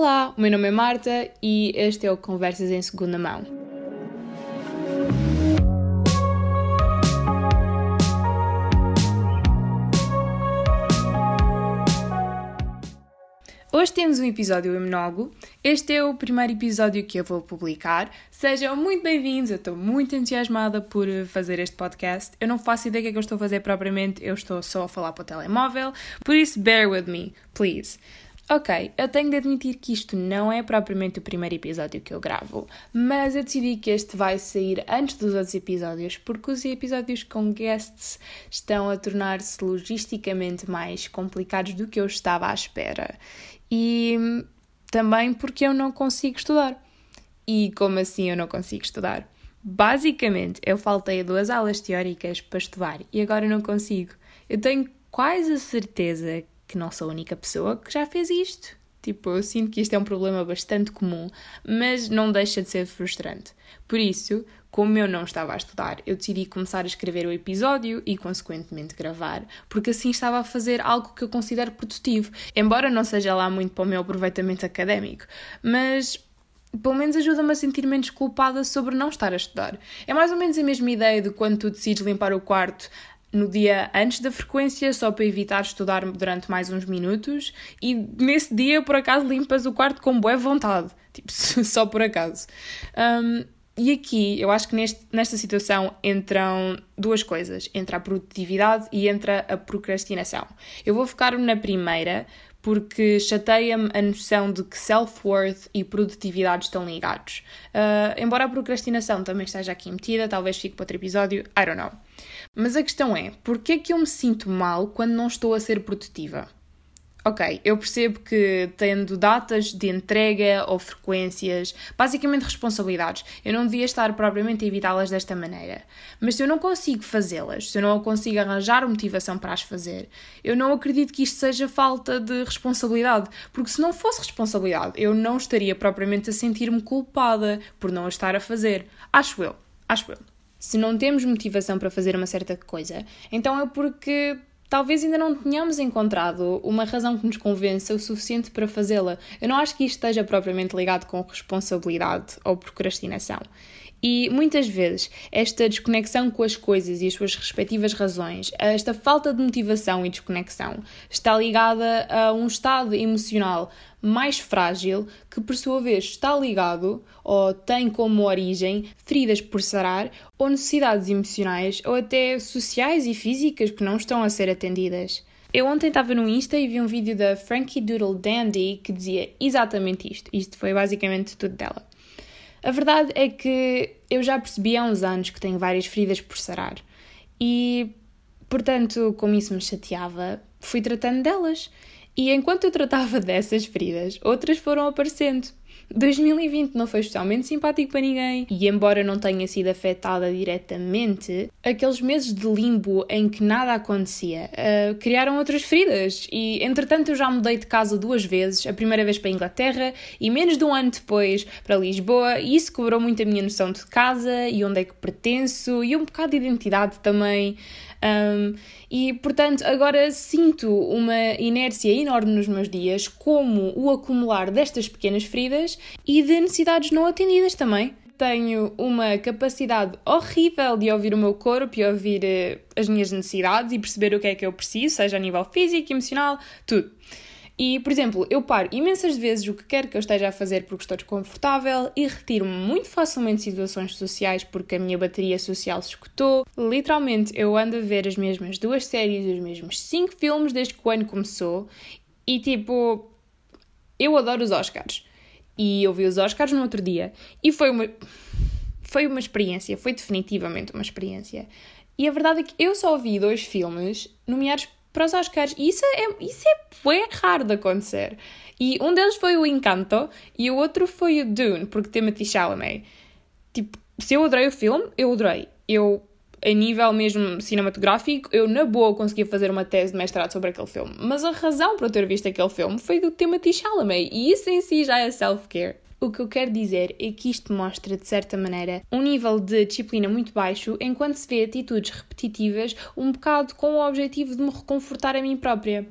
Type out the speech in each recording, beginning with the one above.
Olá, o meu nome é Marta e este é o Conversas em Segunda Mão. Hoje temos um episódio em monólogo. Este é o primeiro episódio que eu vou publicar. Sejam muito bem-vindos, eu estou muito entusiasmada por fazer este podcast. Eu não faço ideia do que é que eu estou a fazer propriamente, eu estou só a falar para o telemóvel, por isso bear with me, please. Ok, eu tenho de admitir que isto não é propriamente o primeiro episódio que eu gravo, mas eu decidi que este vai sair antes dos outros episódios porque os episódios com guests estão a tornar-se logisticamente mais complicados do que eu estava à espera e também porque eu não consigo estudar. E como assim eu não consigo estudar? Basicamente, eu faltei a duas aulas teóricas para estudar e agora não consigo. Eu tenho quase a certeza que não sou a única pessoa que já fez isto. Tipo, eu sinto que isto é um problema bastante comum, mas não deixa de ser frustrante. Por isso, como eu não estava a estudar, eu decidi começar a escrever o episódio e, consequentemente, gravar, porque assim estava a fazer algo que eu considero produtivo, embora não seja lá muito para o meu aproveitamento académico, mas pelo menos ajuda-me a sentir menos culpada sobre não estar a estudar. É mais ou menos a mesma ideia de quando tu decides limpar o quarto no dia antes da frequência, só para evitar estudar durante mais uns minutos, e nesse dia, por acaso, limpas o quarto com boa vontade, tipo, só por acaso. Um, e aqui, eu acho que neste, nesta situação entram duas coisas: entra a produtividade e entra a procrastinação. Eu vou focar na primeira, porque chateia-me a noção de que self-worth e produtividade estão ligados. Uh, embora a procrastinação também esteja aqui metida, talvez fique para outro episódio, I don't know. Mas a questão é, porquê é que eu me sinto mal quando não estou a ser produtiva? Ok, eu percebo que tendo datas de entrega ou frequências, basicamente responsabilidades, eu não devia estar propriamente a evitá-las desta maneira. Mas se eu não consigo fazê-las, se eu não consigo arranjar motivação para as fazer, eu não acredito que isto seja falta de responsabilidade, porque se não fosse responsabilidade, eu não estaria propriamente a sentir-me culpada por não a estar a fazer. Acho eu, acho eu. Se não temos motivação para fazer uma certa coisa, então é porque talvez ainda não tenhamos encontrado uma razão que nos convença o suficiente para fazê-la. Eu não acho que isto esteja propriamente ligado com responsabilidade ou procrastinação. E muitas vezes esta desconexão com as coisas e as suas respectivas razões, esta falta de motivação e desconexão, está ligada a um estado emocional mais frágil que, por sua vez, está ligado ou tem como origem feridas por sarar ou necessidades emocionais ou até sociais e físicas que não estão a ser atendidas. Eu ontem estava no Insta e vi um vídeo da Frankie Doodle Dandy que dizia exatamente isto. Isto foi basicamente tudo dela. A verdade é que eu já percebi há uns anos que tenho várias feridas por sarar e, portanto, como isso me chateava, fui tratando delas. E enquanto eu tratava dessas feridas, outras foram aparecendo. 2020 não foi especialmente simpático para ninguém e, embora não tenha sido afetada diretamente, aqueles meses de limbo em que nada acontecia uh, criaram outras feridas. E, entretanto, eu já mudei de casa duas vezes, a primeira vez para a Inglaterra e menos de um ano depois para Lisboa, e isso cobrou muito a minha noção de casa e onde é que pertenço e um bocado de identidade também. Um, e portanto, agora sinto uma inércia enorme nos meus dias, como o acumular destas pequenas feridas e de necessidades não atendidas também. Tenho uma capacidade horrível de ouvir o meu corpo e ouvir uh, as minhas necessidades e perceber o que é que eu preciso, seja a nível físico, emocional, tudo. E, por exemplo, eu paro imensas vezes o que quer que eu esteja a fazer porque estou desconfortável e retiro-me muito facilmente de situações sociais porque a minha bateria social se escutou. Literalmente, eu ando a ver as mesmas duas séries os mesmos cinco filmes desde que o ano começou e, tipo, eu adoro os Oscars. E eu vi os Oscars no outro dia e foi uma. Foi uma experiência, foi definitivamente uma experiência. E a verdade é que eu só vi dois filmes nomeados para os Oscars. E isso é, isso é bem raro de acontecer. E um deles foi o Encanto e o outro foi o Dune, porque Timothy Chalamet. Tipo, se eu adorei o filme, eu adorei. Eu, a nível mesmo cinematográfico, eu na boa conseguia fazer uma tese de mestrado sobre aquele filme. Mas a razão para eu ter visto aquele filme foi do Timothy Chalamet. E isso em si já é self-care. O que eu quero dizer é que isto mostra, de certa maneira, um nível de disciplina muito baixo, enquanto se vê atitudes repetitivas, um bocado com o objetivo de me reconfortar a mim própria.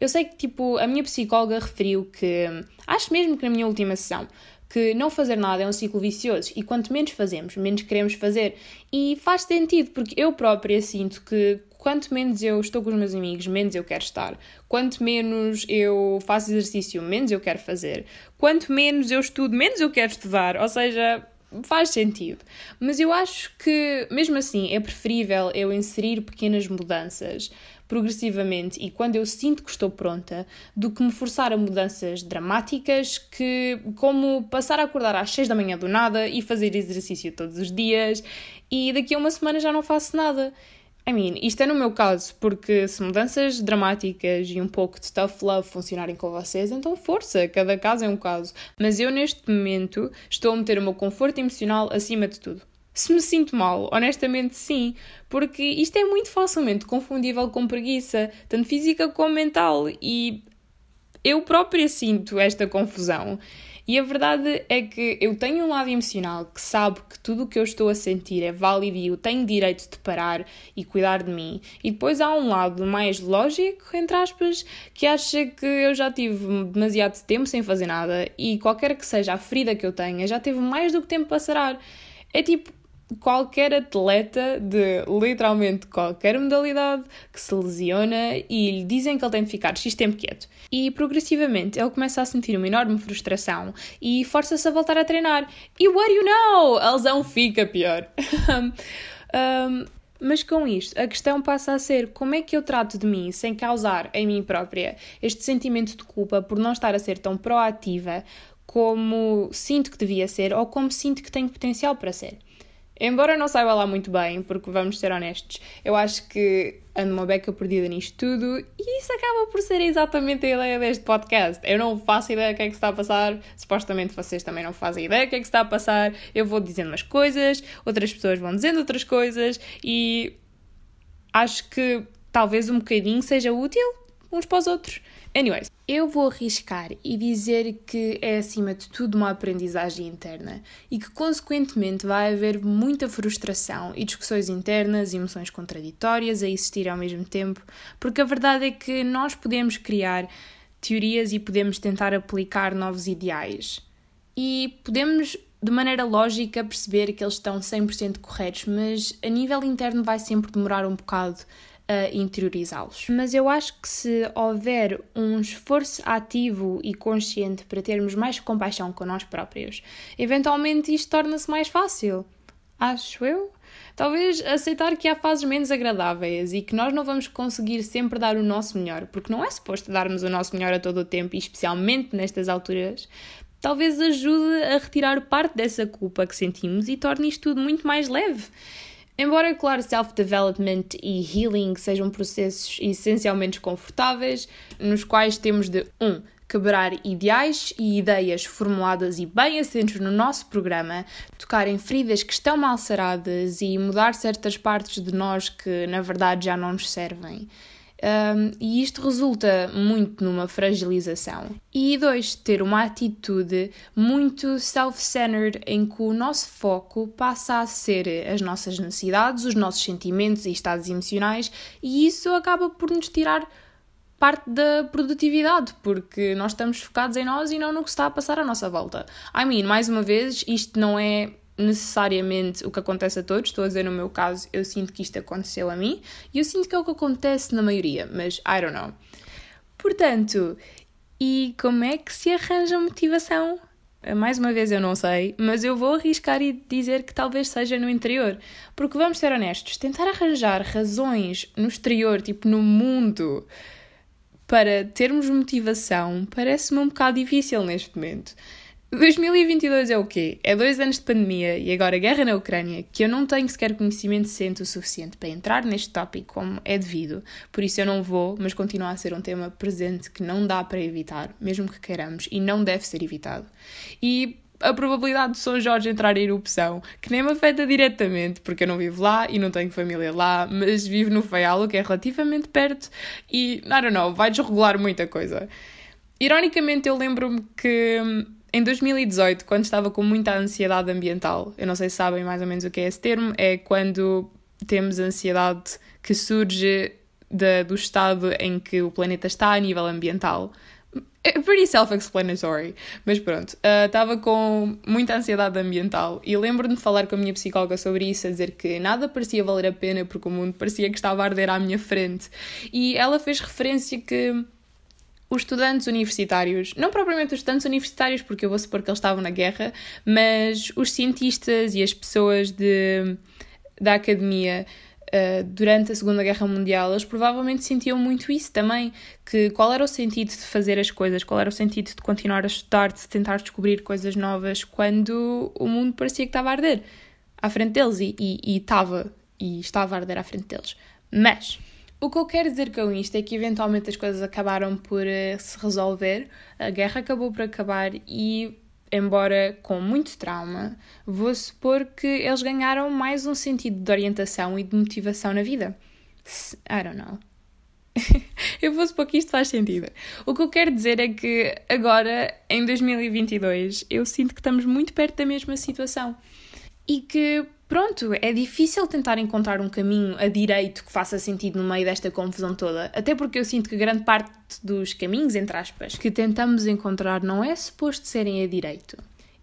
Eu sei que, tipo, a minha psicóloga referiu que, acho mesmo que na minha última sessão, que não fazer nada é um ciclo vicioso e quanto menos fazemos, menos queremos fazer. E faz sentido, porque eu própria sinto que quanto menos eu estou com os meus amigos, menos eu quero estar. Quanto menos eu faço exercício, menos eu quero fazer. Quanto menos eu estudo, menos eu quero estudar. Ou seja, faz sentido. Mas eu acho que, mesmo assim, é preferível eu inserir pequenas mudanças progressivamente e quando eu sinto que estou pronta, do que me forçar a mudanças dramáticas, que como passar a acordar às 6 da manhã do nada e fazer exercício todos os dias e daqui a uma semana já não faço nada. I mean, isto é no meu caso, porque se mudanças dramáticas e um pouco de tough love funcionarem com vocês, então força, cada caso é um caso. Mas eu neste momento estou a meter o meu conforto emocional acima de tudo. Se me sinto mal, honestamente sim, porque isto é muito facilmente confundível com preguiça, tanto física como mental, e eu própria sinto esta confusão. E a verdade é que eu tenho um lado emocional que sabe que tudo o que eu estou a sentir é válido e eu tenho direito de parar e cuidar de mim. E depois há um lado mais lógico, entre aspas, que acha que eu já tive demasiado tempo sem fazer nada e qualquer que seja a ferida que eu tenha, já teve mais do que tempo para sarar. É tipo, qualquer atleta de literalmente qualquer modalidade que se lesiona e lhe dizem que ele tem de ficar X tempo quieto. E progressivamente ele começa a sentir uma enorme frustração e força-se a voltar a treinar. E what do you know? A lesão fica pior. um, mas com isto, a questão passa a ser como é que eu trato de mim sem causar em mim própria este sentimento de culpa por não estar a ser tão proativa como sinto que devia ser ou como sinto que tenho potencial para ser. Embora não saiba lá muito bem, porque vamos ser honestos, eu acho que ando uma beca perdida nisto tudo e isso acaba por ser exatamente a ideia deste podcast. Eu não faço ideia do que é que está a passar, supostamente vocês também não fazem ideia do que é que está a passar. Eu vou dizendo umas coisas, outras pessoas vão dizendo outras coisas e acho que talvez um bocadinho seja útil uns para os outros. Anyways, eu vou arriscar e dizer que é acima de tudo uma aprendizagem interna e que consequentemente vai haver muita frustração e discussões internas, emoções contraditórias a existir ao mesmo tempo, porque a verdade é que nós podemos criar teorias e podemos tentar aplicar novos ideais. E podemos de maneira lógica perceber que eles estão 100% corretos, mas a nível interno vai sempre demorar um bocado a interiorizá-los. Mas eu acho que se houver um esforço ativo e consciente para termos mais compaixão com nós próprios, eventualmente isto torna-se mais fácil. Acho eu. Talvez aceitar que há fases menos agradáveis e que nós não vamos conseguir sempre dar o nosso melhor, porque não é suposto darmos o nosso melhor a todo o tempo e especialmente nestas alturas. Talvez ajude a retirar parte dessa culpa que sentimos e torne isto tudo muito mais leve. Embora, claro, self-development e healing sejam processos essencialmente desconfortáveis, nos quais temos de 1. Um, quebrar ideais e ideias formuladas e bem assentes no nosso programa, tocar em feridas que estão mal saradas e mudar certas partes de nós que na verdade já não nos servem. Um, e isto resulta muito numa fragilização. E dois, ter uma atitude muito self-centered em que o nosso foco passa a ser as nossas necessidades, os nossos sentimentos e estados emocionais, e isso acaba por nos tirar parte da produtividade, porque nós estamos focados em nós e não no que está a passar à nossa volta. I mean, mais uma vez, isto não é necessariamente o que acontece a todos, estou a dizer no meu caso, eu sinto que isto aconteceu a mim e eu sinto que é o que acontece na maioria, mas I don't know. Portanto, e como é que se arranja motivação? Mais uma vez eu não sei, mas eu vou arriscar e dizer que talvez seja no interior. Porque vamos ser honestos, tentar arranjar razões no exterior, tipo no mundo, para termos motivação, parece-me um bocado difícil neste momento. 2022 é o quê? É dois anos de pandemia e agora guerra na Ucrânia, que eu não tenho sequer conhecimento decente o suficiente para entrar neste tópico como é devido, por isso eu não vou, mas continua a ser um tema presente que não dá para evitar, mesmo que queiramos, e não deve ser evitado. E a probabilidade de São Jorge entrar em erupção, que nem me afeta diretamente, porque eu não vivo lá e não tenho família lá, mas vivo no Faialo, que é relativamente perto, e, I don't know, vai desregular muita coisa. Ironicamente, eu lembro-me que em 2018, quando estava com muita ansiedade ambiental, eu não sei se sabem mais ou menos o que é esse termo, é quando temos ansiedade que surge de, do estado em que o planeta está a nível ambiental. É pretty self-explanatory, mas pronto. Estava uh, com muita ansiedade ambiental e lembro-me de falar com a minha psicóloga sobre isso, a dizer que nada parecia valer a pena porque o mundo parecia que estava a arder à minha frente. E ela fez referência que os estudantes universitários, não propriamente os estudantes universitários, porque eu vou supor que eles estavam na guerra, mas os cientistas e as pessoas de, da academia uh, durante a Segunda Guerra Mundial, eles provavelmente sentiam muito isso também, que qual era o sentido de fazer as coisas, qual era o sentido de continuar a estudar, de tentar descobrir coisas novas, quando o mundo parecia que estava a arder à frente deles e, e, e estava, e estava a arder à frente deles. Mas o que eu quero dizer com isto é que eventualmente as coisas acabaram por uh, se resolver, a guerra acabou por acabar e, embora com muito trauma, vou supor que eles ganharam mais um sentido de orientação e de motivação na vida. I don't know. eu vou supor que isto faz sentido. O que eu quero dizer é que agora, em 2022, eu sinto que estamos muito perto da mesma situação e que pronto, é difícil tentar encontrar um caminho a direito que faça sentido no meio desta confusão toda, até porque eu sinto que grande parte dos caminhos, entre aspas, que tentamos encontrar não é suposto serem a direito.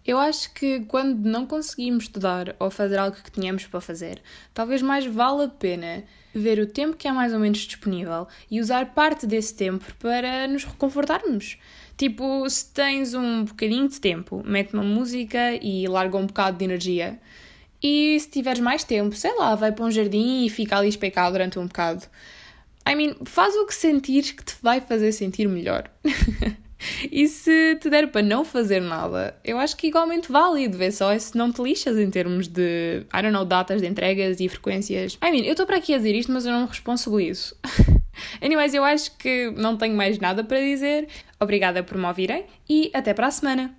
Eu acho que quando não conseguimos estudar ou fazer algo que tínhamos para fazer, talvez mais vale a pena ver o tempo que é mais ou menos disponível e usar parte desse tempo para nos reconfortarmos. Tipo, se tens um bocadinho de tempo, mete uma música e larga um bocado de energia e se tiveres mais tempo, sei lá, vai para um jardim e fica ali especado durante um bocado. I mean, faz o que sentires que te vai fazer sentir melhor. e se te der para não fazer nada, eu acho que é igualmente válido, vê só se não te lixas em termos de, I don't know, datas de entregas e frequências. I mean, eu estou para aqui a dizer isto, mas eu não me responsabilizo. Anyways, eu acho que não tenho mais nada para dizer. Obrigada por me ouvirem e até para a semana.